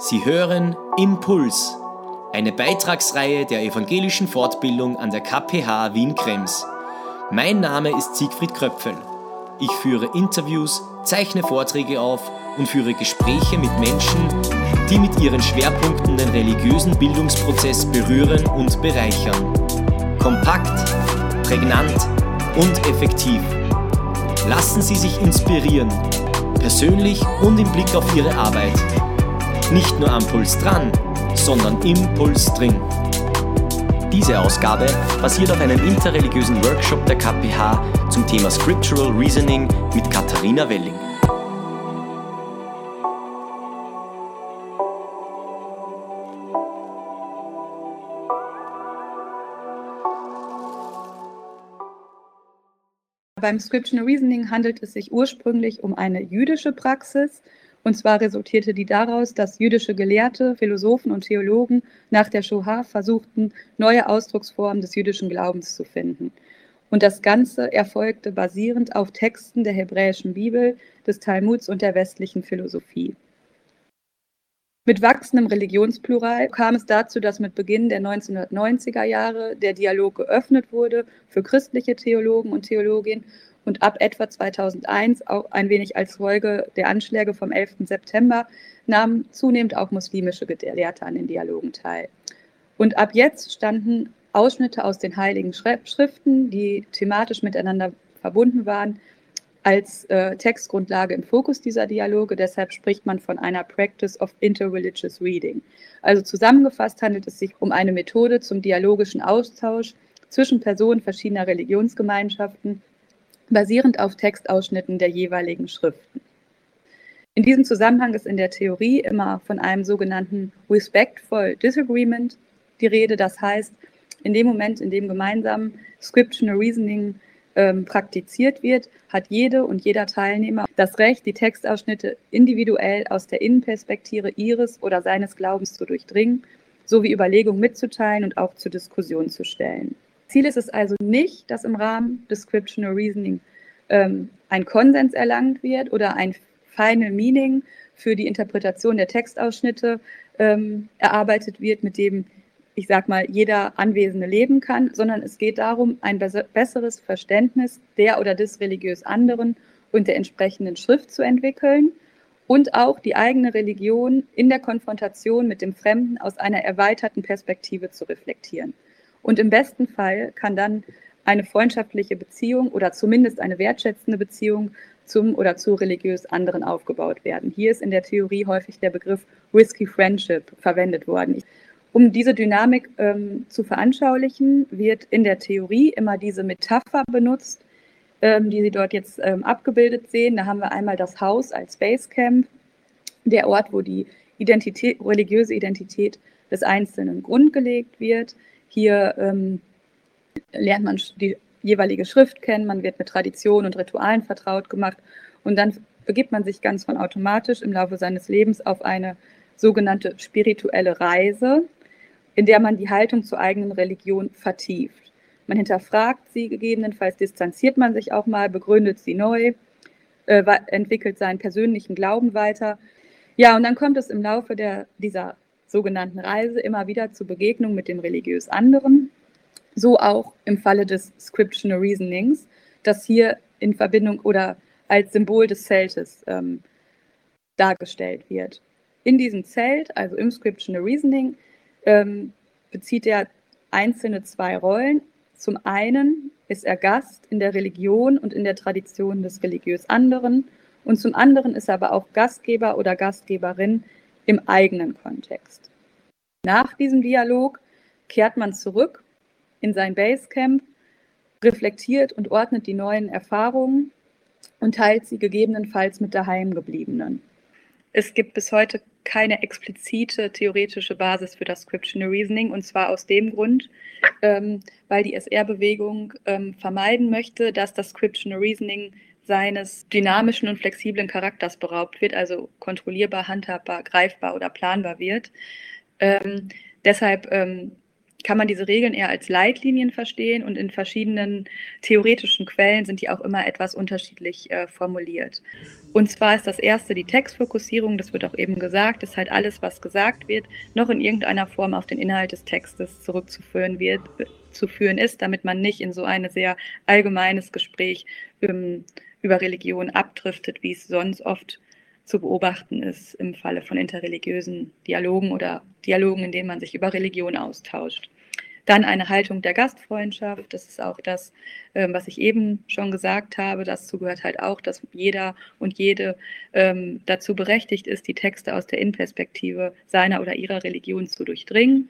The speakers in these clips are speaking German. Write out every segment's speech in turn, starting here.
Sie hören Impuls, eine Beitragsreihe der evangelischen Fortbildung an der KPH Wien-Krems. Mein Name ist Siegfried Kröpfel. Ich führe Interviews, zeichne Vorträge auf und führe Gespräche mit Menschen, die mit ihren Schwerpunkten den religiösen Bildungsprozess berühren und bereichern. Kompakt, prägnant und effektiv. Lassen Sie sich inspirieren, persönlich und im Blick auf Ihre Arbeit. Nicht nur am Puls dran, sondern im Puls drin. Diese Ausgabe basiert auf einem interreligiösen Workshop der KPH zum Thema Scriptural Reasoning mit Katharina Welling. Beim Scriptural Reasoning handelt es sich ursprünglich um eine jüdische Praxis, und zwar resultierte die daraus, dass jüdische Gelehrte, Philosophen und Theologen nach der Shoah versuchten, neue Ausdrucksformen des jüdischen Glaubens zu finden. Und das Ganze erfolgte basierend auf Texten der hebräischen Bibel, des Talmuds und der westlichen Philosophie. Mit wachsendem Religionsplural kam es dazu, dass mit Beginn der 1990er Jahre der Dialog geöffnet wurde für christliche Theologen und Theologinnen und ab etwa 2001 auch ein wenig als Folge der Anschläge vom 11. September nahmen zunehmend auch muslimische Gelehrte an den Dialogen teil. Und ab jetzt standen Ausschnitte aus den heiligen Schriften, die thematisch miteinander verbunden waren, als äh, Textgrundlage im Fokus dieser Dialoge. Deshalb spricht man von einer Practice of Interreligious Reading. Also zusammengefasst handelt es sich um eine Methode zum dialogischen Austausch zwischen Personen verschiedener Religionsgemeinschaften basierend auf Textausschnitten der jeweiligen Schriften. In diesem Zusammenhang ist in der Theorie immer von einem sogenannten Respectful Disagreement die Rede. Das heißt, in dem Moment, in dem gemeinsam Scriptural Reasoning ähm, praktiziert wird, hat jede und jeder Teilnehmer das Recht, die Textausschnitte individuell aus der Innenperspektive ihres oder seines Glaubens zu durchdringen, sowie Überlegungen mitzuteilen und auch zur Diskussion zu stellen. Ziel ist es also nicht, dass im Rahmen des Scriptural Reasoning ähm, ein Konsens erlangt wird oder ein Final Meaning für die Interpretation der Textausschnitte ähm, erarbeitet wird, mit dem, ich sag mal, jeder Anwesende leben kann, sondern es geht darum, ein besseres Verständnis der oder des religiös anderen und der entsprechenden Schrift zu entwickeln und auch die eigene Religion in der Konfrontation mit dem Fremden aus einer erweiterten Perspektive zu reflektieren. Und im besten Fall kann dann eine freundschaftliche Beziehung oder zumindest eine wertschätzende Beziehung zum oder zu religiös anderen aufgebaut werden. Hier ist in der Theorie häufig der Begriff Risky Friendship verwendet worden. Um diese Dynamik ähm, zu veranschaulichen, wird in der Theorie immer diese Metapher benutzt, ähm, die Sie dort jetzt ähm, abgebildet sehen. Da haben wir einmal das Haus als Basecamp, der Ort, wo die Identität, religiöse Identität des Einzelnen grundgelegt wird. Hier ähm, lernt man die jeweilige Schrift kennen, man wird mit Traditionen und Ritualen vertraut gemacht und dann begibt man sich ganz von automatisch im Laufe seines Lebens auf eine sogenannte spirituelle Reise, in der man die Haltung zur eigenen Religion vertieft. Man hinterfragt sie gegebenenfalls, distanziert man sich auch mal, begründet sie neu, äh, entwickelt seinen persönlichen Glauben weiter. Ja, und dann kommt es im Laufe der, dieser sogenannten Reise immer wieder zur Begegnung mit dem religiös anderen. So auch im Falle des Scriptural Reasonings, das hier in Verbindung oder als Symbol des Zeltes ähm, dargestellt wird. In diesem Zelt, also im Scriptural Reasoning, ähm, bezieht er einzelne zwei Rollen. Zum einen ist er Gast in der Religion und in der Tradition des religiös anderen und zum anderen ist er aber auch Gastgeber oder Gastgeberin im eigenen Kontext. Nach diesem Dialog kehrt man zurück in sein Basecamp, reflektiert und ordnet die neuen Erfahrungen und teilt sie gegebenenfalls mit Daheimgebliebenen. Es gibt bis heute keine explizite theoretische Basis für das Scriptural Reasoning und zwar aus dem Grund, ähm, weil die SR-Bewegung ähm, vermeiden möchte, dass das Scriptural Reasoning seines dynamischen und flexiblen Charakters beraubt wird, also kontrollierbar, handhabbar, greifbar oder planbar wird. Ähm, deshalb ähm, kann man diese Regeln eher als Leitlinien verstehen und in verschiedenen theoretischen Quellen sind die auch immer etwas unterschiedlich äh, formuliert. Und zwar ist das erste die Textfokussierung, das wird auch eben gesagt, ist halt alles, was gesagt wird, noch in irgendeiner Form auf den Inhalt des Textes zurückzuführen wird, zu führen ist, damit man nicht in so ein sehr allgemeines Gespräch ähm, über Religion abdriftet, wie es sonst oft zu beobachten ist im Falle von interreligiösen Dialogen oder Dialogen, in denen man sich über Religion austauscht. Dann eine Haltung der Gastfreundschaft. Das ist auch das, ähm, was ich eben schon gesagt habe. Dazu gehört halt auch, dass jeder und jede ähm, dazu berechtigt ist, die Texte aus der Innenperspektive seiner oder ihrer Religion zu durchdringen.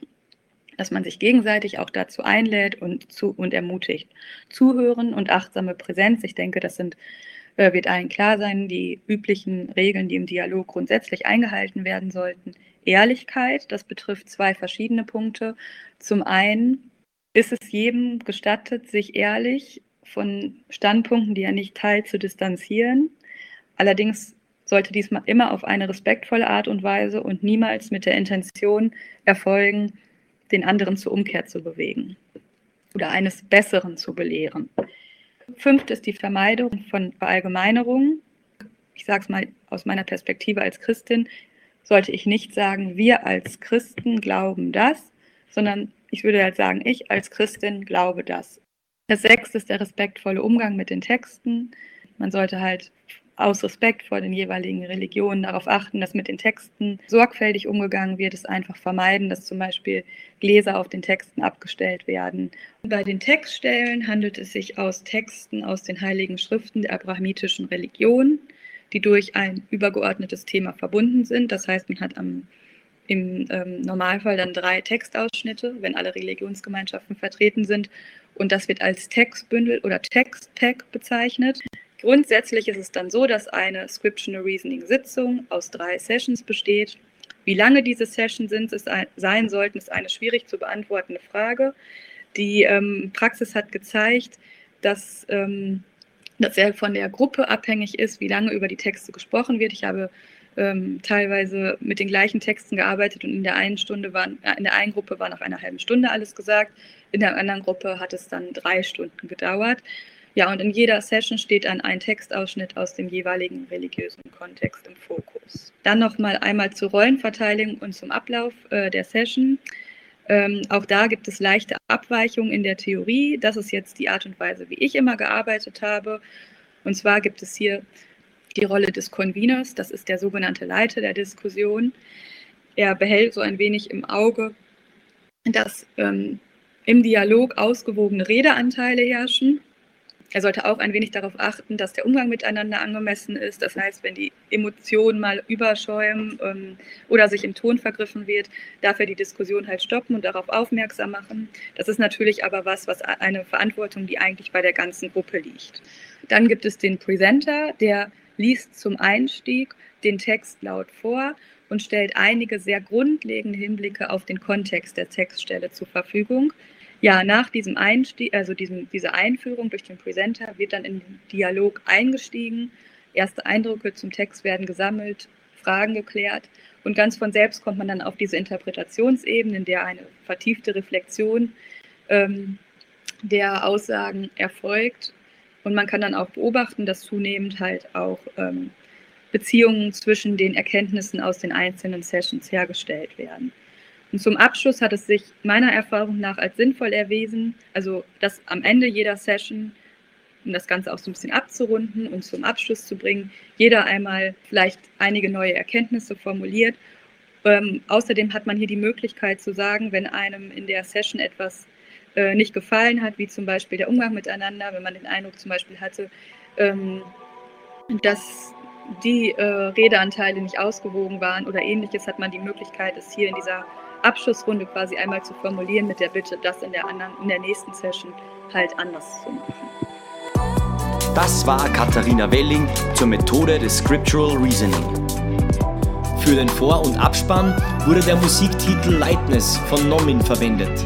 Dass man sich gegenseitig auch dazu einlädt und, zu, und ermutigt. Zuhören und achtsame Präsenz. Ich denke, das sind äh, wird allen klar sein, die üblichen Regeln, die im Dialog grundsätzlich eingehalten werden sollten. Ehrlichkeit, das betrifft zwei verschiedene Punkte. Zum einen ist es jedem gestattet, sich ehrlich von Standpunkten, die er nicht teilt, zu distanzieren. Allerdings sollte dies immer auf eine respektvolle Art und Weise und niemals mit der Intention erfolgen, den anderen zur Umkehr zu bewegen oder eines Besseren zu belehren. Fünft ist die Vermeidung von Verallgemeinerungen. Ich sage es mal aus meiner Perspektive als Christin, sollte ich nicht sagen, wir als Christen glauben das, sondern ich würde halt sagen, ich als Christin glaube das. Das sechste ist der respektvolle Umgang mit den Texten. Man sollte halt aus Respekt vor den jeweiligen Religionen darauf achten, dass mit den Texten sorgfältig umgegangen wird, es einfach vermeiden, dass zum Beispiel Gläser auf den Texten abgestellt werden. Bei den Textstellen handelt es sich aus Texten aus den heiligen Schriften der abrahamitischen Religion, die durch ein übergeordnetes Thema verbunden sind. Das heißt, man hat am im ähm, Normalfall dann drei Textausschnitte, wenn alle Religionsgemeinschaften vertreten sind. Und das wird als Textbündel oder Textpack bezeichnet. Grundsätzlich ist es dann so, dass eine Scriptional Reasoning Sitzung aus drei Sessions besteht. Wie lange diese Sessions sind, ist ein, sein sollten, ist eine schwierig zu beantwortende Frage. Die ähm, Praxis hat gezeigt, dass ähm, das sehr von der Gruppe abhängig ist, wie lange über die Texte gesprochen wird. Ich habe ähm, teilweise mit den gleichen Texten gearbeitet und in der einen Stunde waren, äh, in der einen Gruppe war nach einer halben Stunde alles gesagt, in der anderen Gruppe hat es dann drei Stunden gedauert. Ja, und in jeder Session steht dann ein Textausschnitt aus dem jeweiligen religiösen Kontext im Fokus. Dann nochmal einmal zur Rollenverteilung und zum Ablauf äh, der Session. Ähm, auch da gibt es leichte Abweichungen in der Theorie. Das ist jetzt die Art und Weise, wie ich immer gearbeitet habe. Und zwar gibt es hier die Rolle des Conveners, das ist der sogenannte Leiter der Diskussion. Er behält so ein wenig im Auge, dass ähm, im Dialog ausgewogene Redeanteile herrschen er sollte auch ein wenig darauf achten, dass der Umgang miteinander angemessen ist. Das heißt, wenn die Emotionen mal überschäumen ähm, oder sich im Ton vergriffen wird, darf er die Diskussion halt stoppen und darauf aufmerksam machen. Das ist natürlich aber was, was eine Verantwortung, die eigentlich bei der ganzen Gruppe liegt. Dann gibt es den Presenter, der liest zum Einstieg den Text laut vor und stellt einige sehr grundlegende Hinblicke auf den Kontext der Textstelle zur Verfügung. Ja, nach diesem Einstieg, also diesem, dieser Einführung durch den Presenter wird dann in den Dialog eingestiegen. Erste Eindrücke zum Text werden gesammelt, Fragen geklärt und ganz von selbst kommt man dann auf diese Interpretationsebene, in der eine vertiefte Reflexion ähm, der Aussagen erfolgt. Und man kann dann auch beobachten, dass zunehmend halt auch ähm, Beziehungen zwischen den Erkenntnissen aus den einzelnen Sessions hergestellt werden. Und zum Abschluss hat es sich meiner Erfahrung nach als sinnvoll erwiesen, also dass am Ende jeder Session, um das Ganze auch so ein bisschen abzurunden und zum Abschluss zu bringen, jeder einmal vielleicht einige neue Erkenntnisse formuliert. Ähm, außerdem hat man hier die Möglichkeit zu sagen, wenn einem in der Session etwas äh, nicht gefallen hat, wie zum Beispiel der Umgang miteinander, wenn man den Eindruck zum Beispiel hatte, ähm, dass die äh, Redeanteile nicht ausgewogen waren oder ähnliches, hat man die Möglichkeit, es hier in dieser Abschlussrunde quasi einmal zu formulieren mit der Bitte, das in der anderen, in der nächsten Session halt anders zu machen. Das war Katharina Welling zur Methode des Scriptural Reasoning. Für den Vor- und Abspann wurde der Musiktitel Lightness von Nomin verwendet.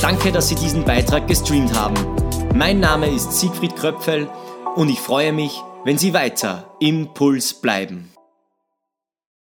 Danke, dass Sie diesen Beitrag gestreamt haben. Mein Name ist Siegfried Kröpfel und ich freue mich, wenn Sie weiter im Puls bleiben.